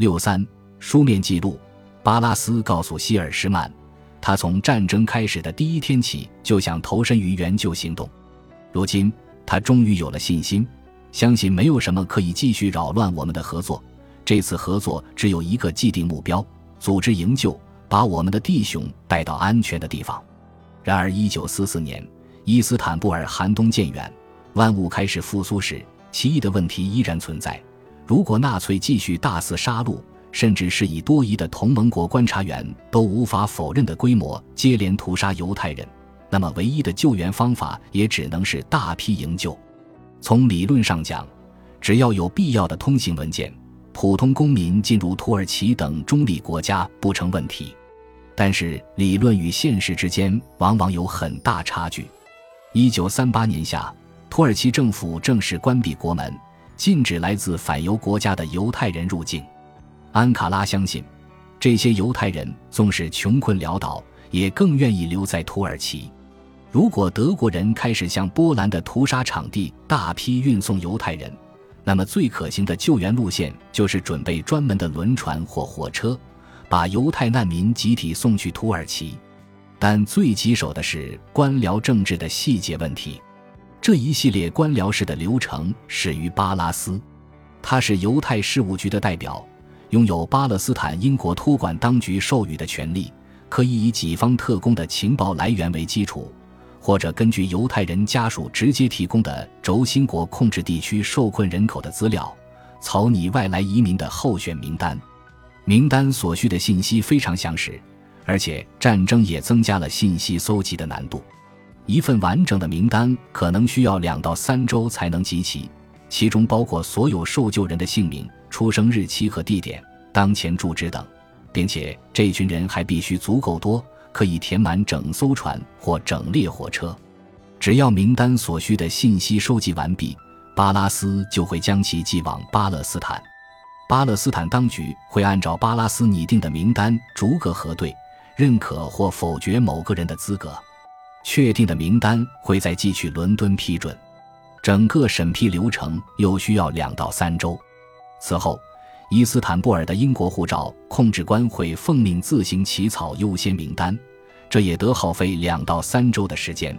六三书面记录，巴拉斯告诉希尔施曼，他从战争开始的第一天起就想投身于援救行动。如今，他终于有了信心，相信没有什么可以继续扰乱我们的合作。这次合作只有一个既定目标：组织营救，把我们的弟兄带到安全的地方。然而，一九四四年，伊斯坦布尔寒冬渐远，万物开始复苏时，奇异的问题依然存在。如果纳粹继续大肆杀戮，甚至是以多疑的同盟国观察员都无法否认的规模接连屠杀犹太人，那么唯一的救援方法也只能是大批营救。从理论上讲，只要有必要的通行文件。普通公民进入土耳其等中立国家不成问题，但是理论与现实之间往往有很大差距。一九三八年夏，土耳其政府正式关闭国门，禁止来自反犹国家的犹太人入境。安卡拉相信，这些犹太人纵使穷困潦倒，也更愿意留在土耳其。如果德国人开始向波兰的屠杀场地大批运送犹太人，那么，最可行的救援路线就是准备专门的轮船或火车，把犹太难民集体送去土耳其。但最棘手的是官僚政治的细节问题。这一系列官僚式的流程始于巴拉斯，他是犹太事务局的代表，拥有巴勒斯坦英国托管当局授予的权利，可以以己方特工的情报来源为基础。或者根据犹太人家属直接提供的轴心国控制地区受困人口的资料，草拟外来移民的候选名单。名单所需的信息非常详实，而且战争也增加了信息搜集的难度。一份完整的名单可能需要两到三周才能集齐，其中包括所有受救人的姓名、出生日期和地点、当前住址等，并且这群人还必须足够多。可以填满整艘船或整列火车。只要名单所需的信息收集完毕，巴拉斯就会将其寄往巴勒斯坦。巴勒斯坦当局会按照巴拉斯拟定的名单逐个核对，认可或否决某个人的资格。确定的名单会再寄去伦敦批准。整个审批流程又需要两到三周。此后。伊斯坦布尔的英国护照控制官会奉命自行起草优先名单，这也得耗费两到三周的时间。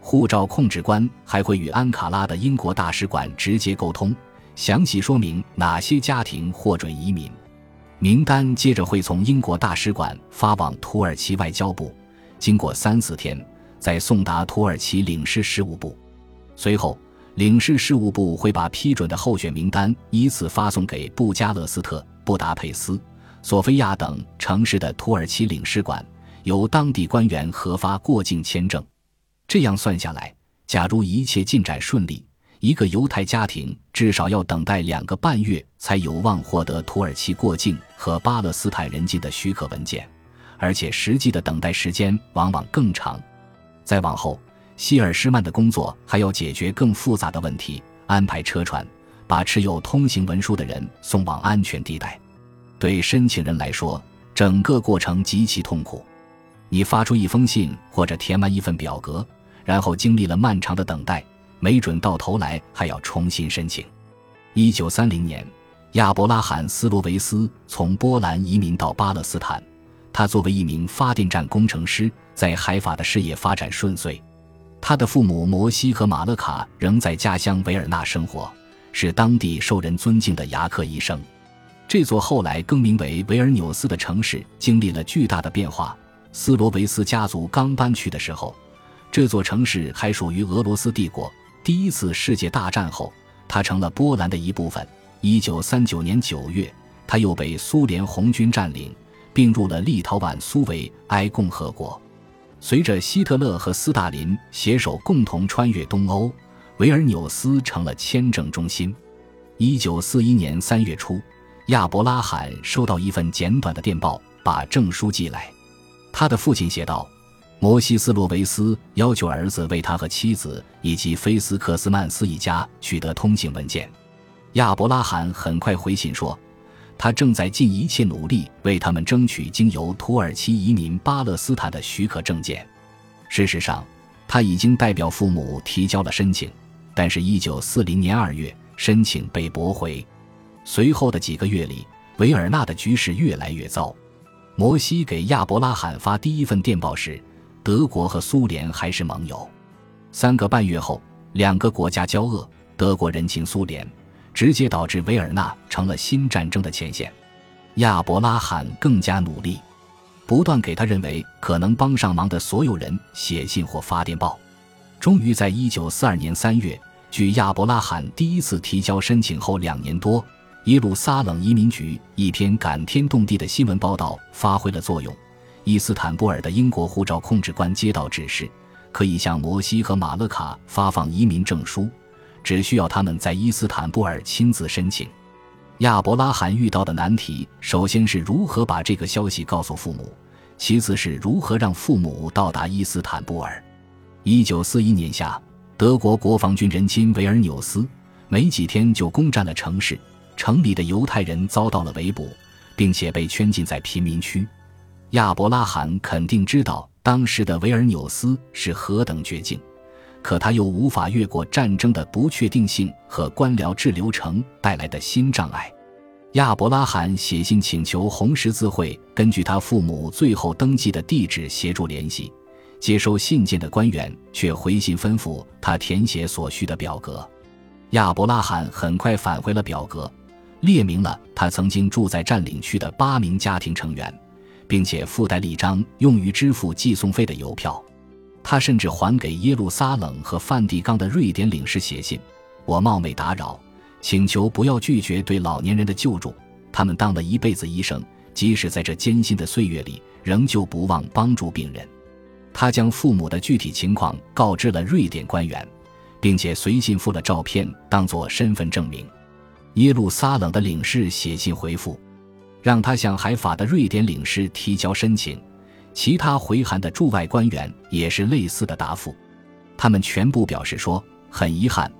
护照控制官还会与安卡拉的英国大使馆直接沟通，详细说明哪些家庭获准移民。名单接着会从英国大使馆发往土耳其外交部，经过三四天再送达土耳其领事事务部，随后。领事事务部会把批准的候选名单依次发送给布加勒斯特、布达佩斯、索菲亚等城市的土耳其领事馆，由当地官员核发过境签证。这样算下来，假如一切进展顺利，一个犹太家庭至少要等待两个半月才有望获得土耳其过境和巴勒斯坦人进的许可文件，而且实际的等待时间往往更长。再往后。希尔施曼的工作还要解决更复杂的问题，安排车船把持有通行文书的人送往安全地带。对申请人来说，整个过程极其痛苦。你发出一封信或者填完一份表格，然后经历了漫长的等待，没准到头来还要重新申请。一九三零年，亚伯拉罕·斯罗维斯从波兰移民到巴勒斯坦，他作为一名发电站工程师，在海法的事业发展顺遂。他的父母摩西和马勒卡仍在家乡维尔纳生活，是当地受人尊敬的牙科医生。这座后来更名为维尔纽斯的城市经历了巨大的变化。斯罗维斯家族刚搬去的时候，这座城市还属于俄罗斯帝国。第一次世界大战后，它成了波兰的一部分。一九三九年九月，它又被苏联红军占领，并入了立陶宛苏维埃共和国。随着希特勒和斯大林携手共同穿越东欧，维尔纽斯成了签证中心。一九四一年三月初，亚伯拉罕收到一份简短的电报，把证书寄来。他的父亲写道：“摩西斯洛维斯要求儿子为他和妻子以及菲斯克斯曼斯一家取得通行文件。”亚伯拉罕很快回信说。他正在尽一切努力为他们争取经由土耳其移民巴勒斯坦的许可证件。事实上，他已经代表父母提交了申请，但是，一九四零年二月，申请被驳回。随后的几个月里，维尔纳的局势越来越糟。摩西给亚伯拉罕发第一份电报时，德国和苏联还是盟友。三个半月后，两个国家交恶，德国认清苏联，直接导致维尔纳成了新战争的前线。亚伯拉罕更加努力，不断给他认为可能帮上忙的所有人写信或发电报。终于在一九四二年三月，距亚伯拉罕第一次提交申请后两年多，耶路撒冷移民局一篇感天动地的新闻报道发挥了作用。伊斯坦布尔的英国护照控制官接到指示，可以向摩西和马勒卡发放移民证书，只需要他们在伊斯坦布尔亲自申请。亚伯拉罕遇到的难题，首先是如何把这个消息告诉父母，其次是如何让父母到达伊斯坦布尔。一九四一年夏，德国国防军人侵维尔纽斯，没几天就攻占了城市，城里的犹太人遭到了围捕，并且被圈禁在贫民区。亚伯拉罕肯定知道当时的维尔纽斯是何等绝境。可他又无法越过战争的不确定性和官僚制流程带来的新障碍。亚伯拉罕写信请求红十字会根据他父母最后登记的地址协助联系，接收信件的官员却回信吩咐他填写所需的表格。亚伯拉罕很快返回了表格，列明了他曾经住在占领区的八名家庭成员，并且附带了一张用于支付寄送费的邮票。他甚至还给耶路撒冷和梵蒂冈的瑞典领事写信：“我冒昧打扰，请求不要拒绝对老年人的救助。他们当了一辈子医生，即使在这艰辛的岁月里，仍旧不忘帮助病人。”他将父母的具体情况告知了瑞典官员，并且随信附了照片当作身份证明。耶路撒冷的领事写信回复，让他向海法的瑞典领事提交申请。其他回函的驻外官员也是类似的答复，他们全部表示说很遗憾，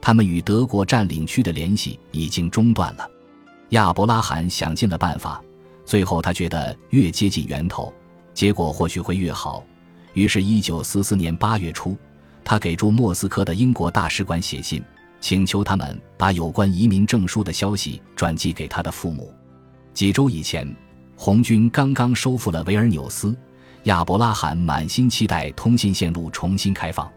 他们与德国占领区的联系已经中断了。亚伯拉罕想尽了办法，最后他觉得越接近源头，结果或许会越好。于是，一九四四年八月初，他给驻莫斯科的英国大使馆写信，请求他们把有关移民证书的消息转寄给他的父母。几周以前。红军刚刚收复了维尔纽斯，亚伯拉罕满心期待通信线路重新开放。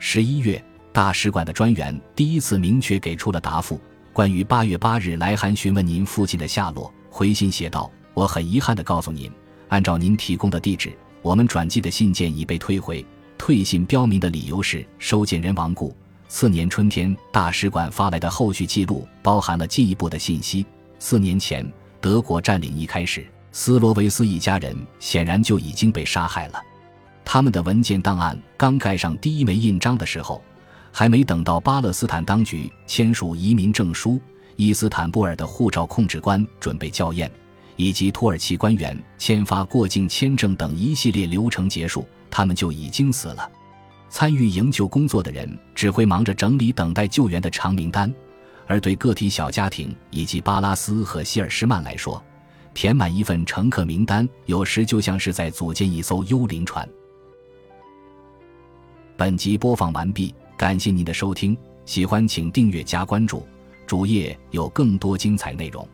十一月，大使馆的专员第一次明确给出了答复：关于八月八日来函询问您父亲的下落，回信写道：“我很遗憾地告诉您，按照您提供的地址，我们转寄的信件已被退回。退信标明的理由是收件人亡故。次年春天，大使馆发来的后续记录包含了进一步的信息：四年前德国占领一开始。”斯罗维斯一家人显然就已经被杀害了。他们的文件档案刚盖上第一枚印章的时候，还没等到巴勒斯坦当局签署移民证书，伊斯坦布尔的护照控制官准备校验，以及土耳其官员签发过境签证等一系列流程结束，他们就已经死了。参与营救工作的人只会忙着整理等待救援的长名单，而对个体小家庭以及巴拉斯和希尔施曼来说，填满一份乘客名单，有时就像是在组建一艘幽灵船。本集播放完毕，感谢您的收听，喜欢请订阅加关注，主页有更多精彩内容。